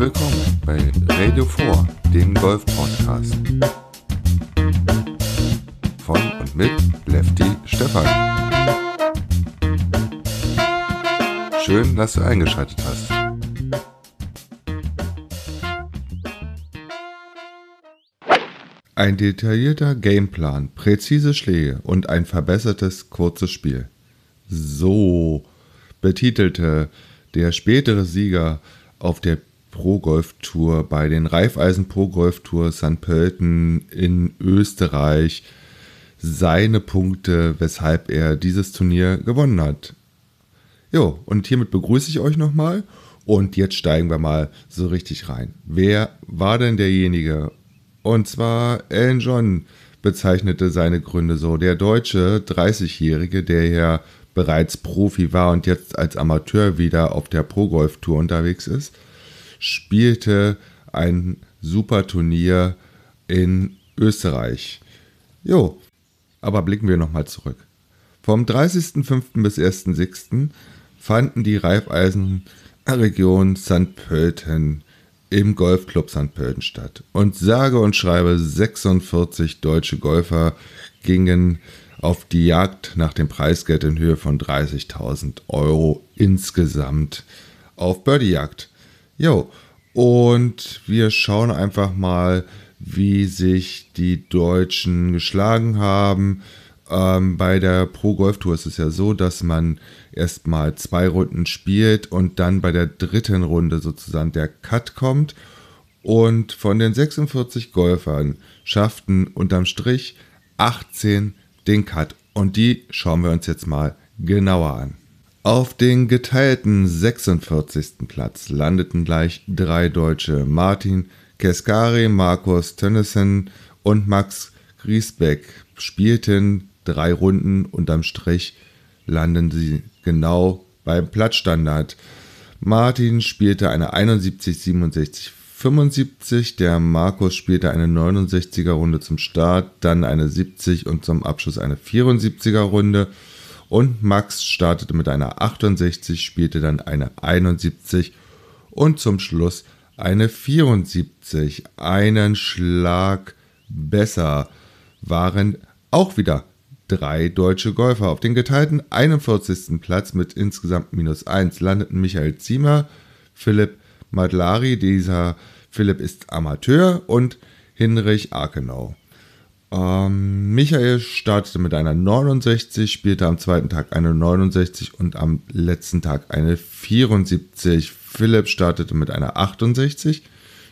willkommen bei Radio 4, dem Golf-Podcast. Von und mit Lefty Stefan. Schön, dass du eingeschaltet hast. Ein detaillierter Gameplan, präzise Schläge und ein verbessertes kurzes Spiel. So betitelte der spätere Sieger auf der Pro Golf Tour bei den Raiffeisen Pro Golf Tour St. Pölten in Österreich seine Punkte, weshalb er dieses Turnier gewonnen hat. Jo, und hiermit begrüße ich euch nochmal und jetzt steigen wir mal so richtig rein. Wer war denn derjenige? Und zwar Alan John bezeichnete seine Gründe so. Der deutsche 30-Jährige, der ja bereits Profi war und jetzt als Amateur wieder auf der Pro Golf Tour unterwegs ist, spielte ein super Turnier in Österreich. Jo, aber blicken wir nochmal zurück. Vom 30.05. bis 1.06. fanden die Reifeisen-Region St. Pölten im Golfclub St. Pölten statt. Und sage und schreibe 46 deutsche Golfer gingen auf die Jagd nach dem Preisgeld in Höhe von 30.000 Euro insgesamt auf Birdie-Jagd. Jo, und wir schauen einfach mal, wie sich die Deutschen geschlagen haben. Ähm, bei der Pro Golf Tour ist es ja so, dass man erstmal zwei Runden spielt und dann bei der dritten Runde sozusagen der Cut kommt. Und von den 46 Golfern schafften unterm Strich 18 den Cut. Und die schauen wir uns jetzt mal genauer an. Auf den geteilten 46. Platz landeten gleich drei Deutsche. Martin Keskari, Markus Tönnissen und Max Griesbeck spielten drei Runden. Unterm Strich landen sie genau beim Platzstandard. Martin spielte eine 71, 67, 75. Der Markus spielte eine 69er Runde zum Start, dann eine 70 und zum Abschluss eine 74er Runde. Und Max startete mit einer 68, spielte dann eine 71 und zum Schluss eine 74. Einen Schlag besser waren auch wieder drei deutsche Golfer. Auf den geteilten 41. Platz mit insgesamt minus 1 landeten Michael Ziemer, Philipp Madlari, dieser Philipp ist Amateur und Hinrich Arkenau. Ähm, Michael startete mit einer 69, spielte am zweiten Tag eine 69 und am letzten Tag eine 74. Philipp startete mit einer 68,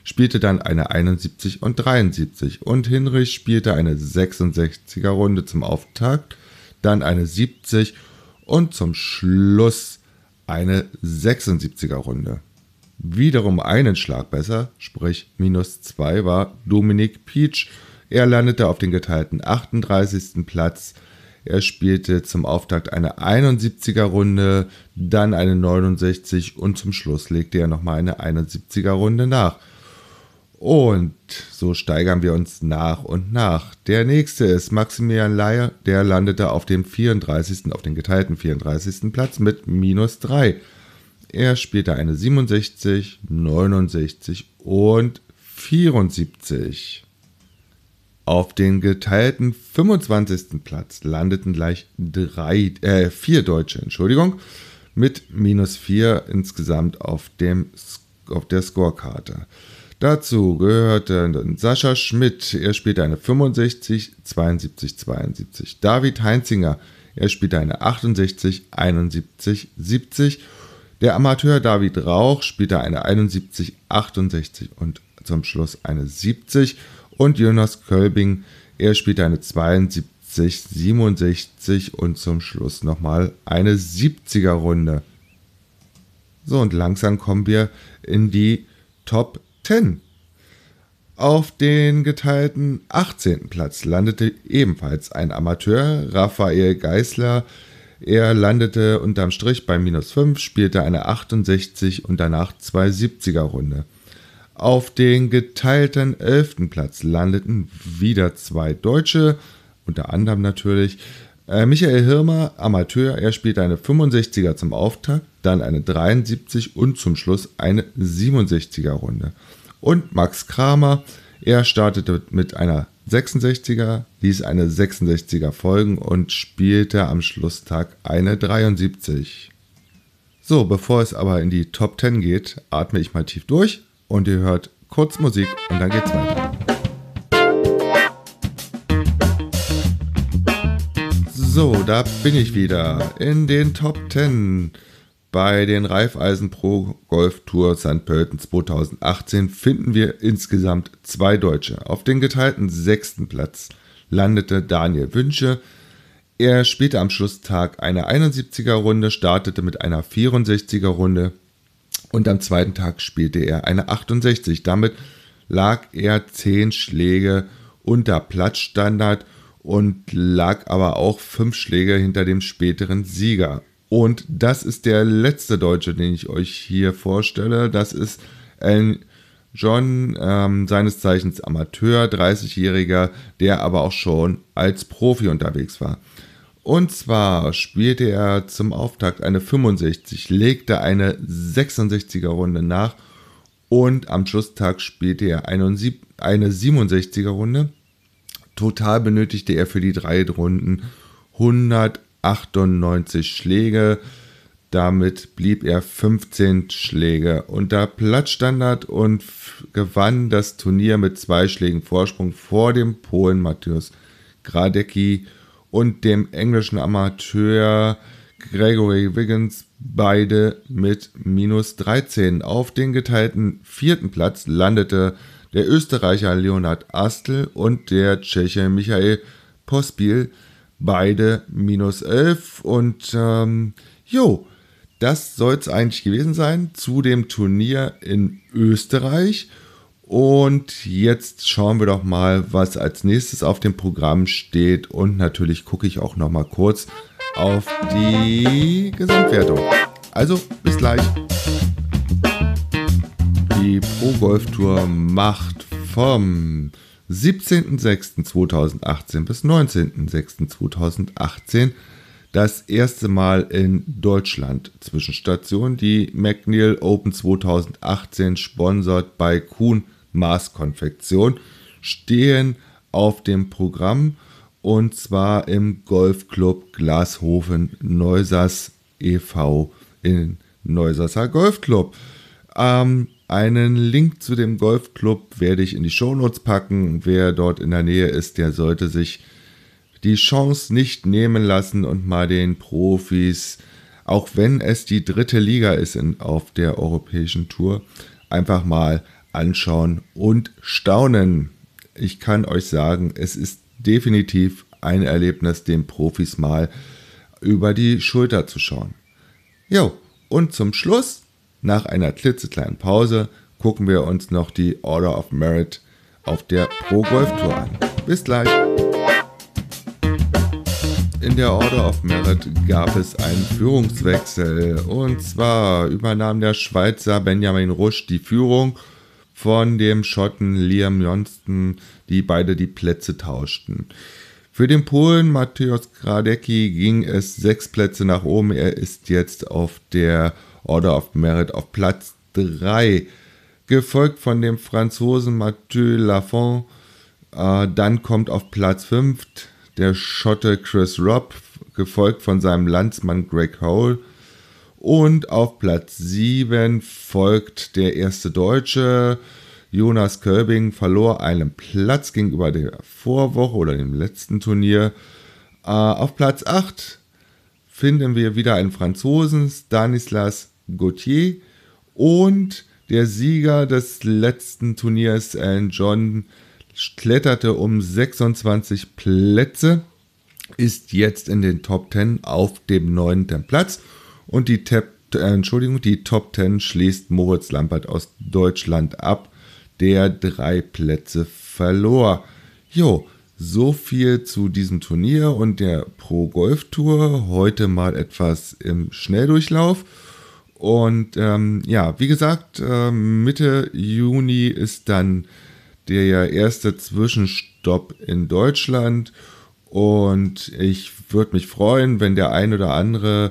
spielte dann eine 71 und 73 und Hinrich spielte eine 66er Runde zum Auftakt, dann eine 70 und zum Schluss eine 76er Runde. Wiederum einen Schlag besser, sprich minus 2 war Dominik Peach er landete auf den geteilten 38. Platz. Er spielte zum Auftakt eine 71er Runde, dann eine 69 und zum Schluss legte er nochmal eine 71er Runde nach. Und so steigern wir uns nach und nach. Der nächste ist Maximilian Leier, der landete auf dem 34., auf den geteilten 34. Platz mit minus 3. Er spielte eine 67, 69 und 74. Auf den geteilten 25. Platz landeten gleich drei, äh, vier Deutsche, Entschuldigung, mit minus vier insgesamt auf, dem, auf der Scorekarte. Dazu gehörte Sascha Schmidt, er spielte eine 65, 72, 72. David Heinzinger, er spielte eine 68, 71, 70. Der Amateur David Rauch spielte eine 71, 68 und zum Schluss eine 70 und Jonas Kölbing, er spielte eine 72, 67 und zum Schluss nochmal eine 70er Runde. So, und langsam kommen wir in die Top 10. Auf den geteilten 18. Platz landete ebenfalls ein Amateur, Raphael Geisler. Er landete unterm Strich bei minus 5, spielte eine 68 und danach zwei 70er Runde. Auf den geteilten elften Platz landeten wieder zwei Deutsche, unter anderem natürlich Äh, Michael Hirmer, Amateur, er spielt eine 65er zum Auftakt, dann eine 73 und zum Schluss eine 67er Runde. Und Max Kramer, er startete mit einer 66er, ließ eine 66er folgen und spielte am Schlusstag eine 73. So, bevor es aber in die Top 10 geht, atme ich mal tief durch und ihr hört kurz Musik und dann geht's weiter. So, da bin ich wieder in den Top 10. Bei den Raiffeisen Pro Golf Tour St. Pölten 2018 finden wir insgesamt zwei Deutsche. Auf den geteilten sechsten Platz landete Daniel Wünsche. Er spielte am Schlusstag eine 71er Runde, startete mit einer 64er Runde und am zweiten Tag spielte er eine 68. Damit lag er 10 Schläge unter Platzstandard und lag aber auch 5 Schläge hinter dem späteren Sieger. Und das ist der letzte Deutsche, den ich euch hier vorstelle. Das ist Alan John, ähm, seines Zeichens Amateur, 30-Jähriger, der aber auch schon als Profi unterwegs war. Und zwar spielte er zum Auftakt eine 65, legte eine 66er Runde nach und am Schlusstag spielte er eine 67er Runde. Total benötigte er für die drei Runden 100 98 Schläge. Damit blieb er 15 Schläge unter Platzstandard und gewann das Turnier mit zwei Schlägen Vorsprung vor dem Polen Matthäus Gradecki und dem englischen Amateur Gregory Wiggins, beide mit minus 13. Auf den geteilten vierten Platz landete der Österreicher Leonhard Astel und der Tscheche Michael Pospil beide minus 11 und ähm, jo, das soll es eigentlich gewesen sein zu dem Turnier in Österreich. Und jetzt schauen wir doch mal, was als nächstes auf dem Programm steht. Und natürlich gucke ich auch noch mal kurz auf die Gesamtwertung. Also bis gleich. Die Pro Golf Tour macht vom 17.06.2018 bis 19.06.2018 das erste Mal in Deutschland Zwischenstation. Die McNeil Open 2018, sponsert bei Kuhn Maßkonfektion, stehen auf dem Programm und zwar im Golfclub Glashofen Neusas e.V. in Neusasser Golfclub. Ähm, einen Link zu dem Golfclub werde ich in die Shownotes packen. Wer dort in der Nähe ist, der sollte sich die Chance nicht nehmen lassen und mal den Profis, auch wenn es die dritte Liga ist in, auf der europäischen Tour, einfach mal anschauen und staunen. Ich kann euch sagen, es ist definitiv ein Erlebnis, den Profis mal über die Schulter zu schauen. Jo, und zum Schluss nach einer klitzekleinen Pause gucken wir uns noch die Order of Merit auf der Pro Golf Tour an. Bis gleich! In der Order of Merit gab es einen Führungswechsel und zwar übernahm der Schweizer Benjamin Rusch die Führung von dem Schotten Liam Johnston, die beide die Plätze tauschten. Für den Polen Mateusz Gradecki ging es sechs Plätze nach oben. Er ist jetzt auf der Order of Merit auf Platz 3, gefolgt von dem Franzosen Mathieu Lafont. Äh, dann kommt auf Platz 5 der Schotte Chris Robb, gefolgt von seinem Landsmann Greg Hole. Und auf Platz 7 folgt der erste Deutsche. Jonas Körbing verlor einen Platz gegenüber der Vorwoche oder dem letzten Turnier. Äh, auf Platz 8 finden wir wieder einen Franzosen, Stanislas Gauthier. Und der Sieger des letzten Turniers, Alan John, kletterte um 26 Plätze, ist jetzt in den Top 10 auf dem 9. Platz. Und die, Tap, äh, Entschuldigung, die Top 10 schließt Moritz Lampert aus Deutschland ab, der drei Plätze verlor. Jo, so viel zu diesem Turnier und der Pro Golf Tour. Heute mal etwas im Schnelldurchlauf. Und ähm, ja, wie gesagt, äh, Mitte Juni ist dann der erste Zwischenstopp in Deutschland. Und ich würde mich freuen, wenn der ein oder andere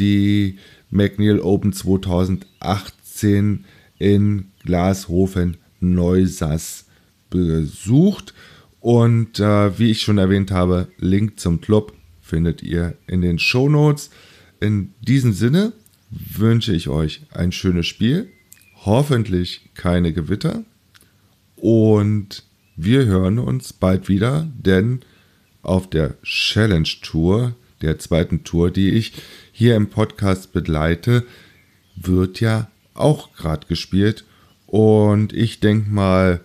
die McNeil Open 2018 in Glashofen Neusass besucht. Und äh, wie ich schon erwähnt habe, Link zum Club findet ihr in den Show Notes. In diesem Sinne wünsche ich euch ein schönes Spiel, hoffentlich keine Gewitter und wir hören uns bald wieder, denn auf der Challenge Tour, der zweiten Tour, die ich hier im Podcast begleite, wird ja auch gerade gespielt und ich denke mal,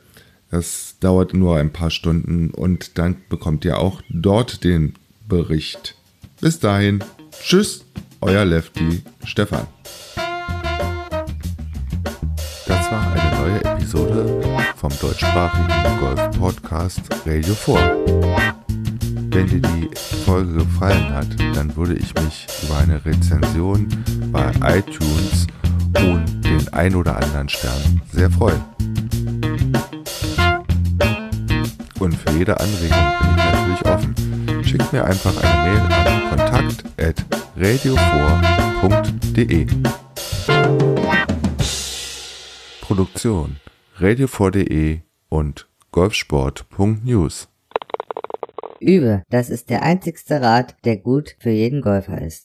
das dauert nur ein paar Stunden und dann bekommt ihr auch dort den Bericht. Bis dahin, tschüss, euer Lefty Stefan. Das war eine neue Episode vom deutschsprachigen Golf-Podcast Radio 4. Wenn dir die Folge gefallen hat, dann würde ich mich über eine Rezension bei iTunes und den ein oder anderen Stern sehr freuen. Und für jede Anregung bin ich natürlich offen. Schickt mir einfach eine Mail an kontakt.radio4.de. Produktion radio4.de und golfsport.news. Übe, das ist der einzigste Rat, der gut für jeden Golfer ist.